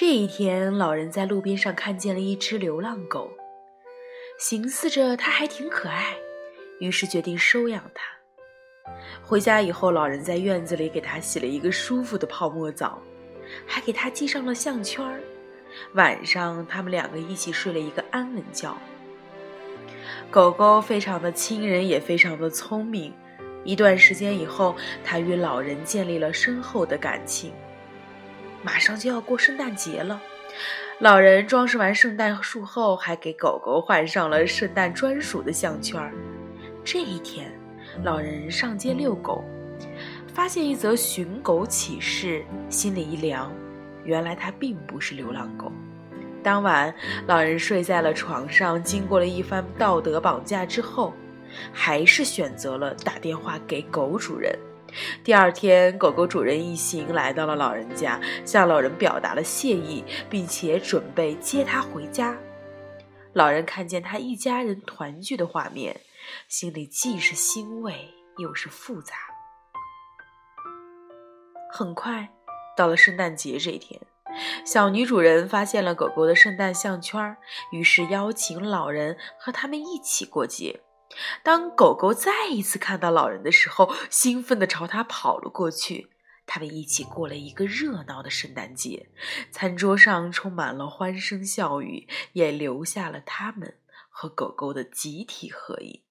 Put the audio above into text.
这一天，老人在路边上看见了一只流浪狗，寻思着它还挺可爱，于是决定收养它。回家以后，老人在院子里给它洗了一个舒服的泡沫澡，还给它系上了项圈儿。晚上，他们两个一起睡了一个安稳觉。狗狗非常的亲人，也非常的聪明。一段时间以后，它与老人建立了深厚的感情。马上就要过圣诞节了，老人装饰完圣诞树后，还给狗狗换上了圣诞专属的项圈。这一天，老人上街遛狗，发现一则寻狗启事，心里一凉。原来它并不是流浪狗。当晚，老人睡在了床上，经过了一番道德绑架之后，还是选择了打电话给狗主人。第二天，狗狗主人一行来到了老人家，向老人表达了谢意，并且准备接他回家。老人看见他一家人团聚的画面，心里既是欣慰又是复杂。很快，到了圣诞节这一天，小女主人发现了狗狗的圣诞项圈，于是邀请老人和他们一起过节。当狗狗再一次看到老人的时候，兴奋地朝他跑了过去。他们一起过了一个热闹的圣诞节，餐桌上充满了欢声笑语，也留下了他们和狗狗的集体合影。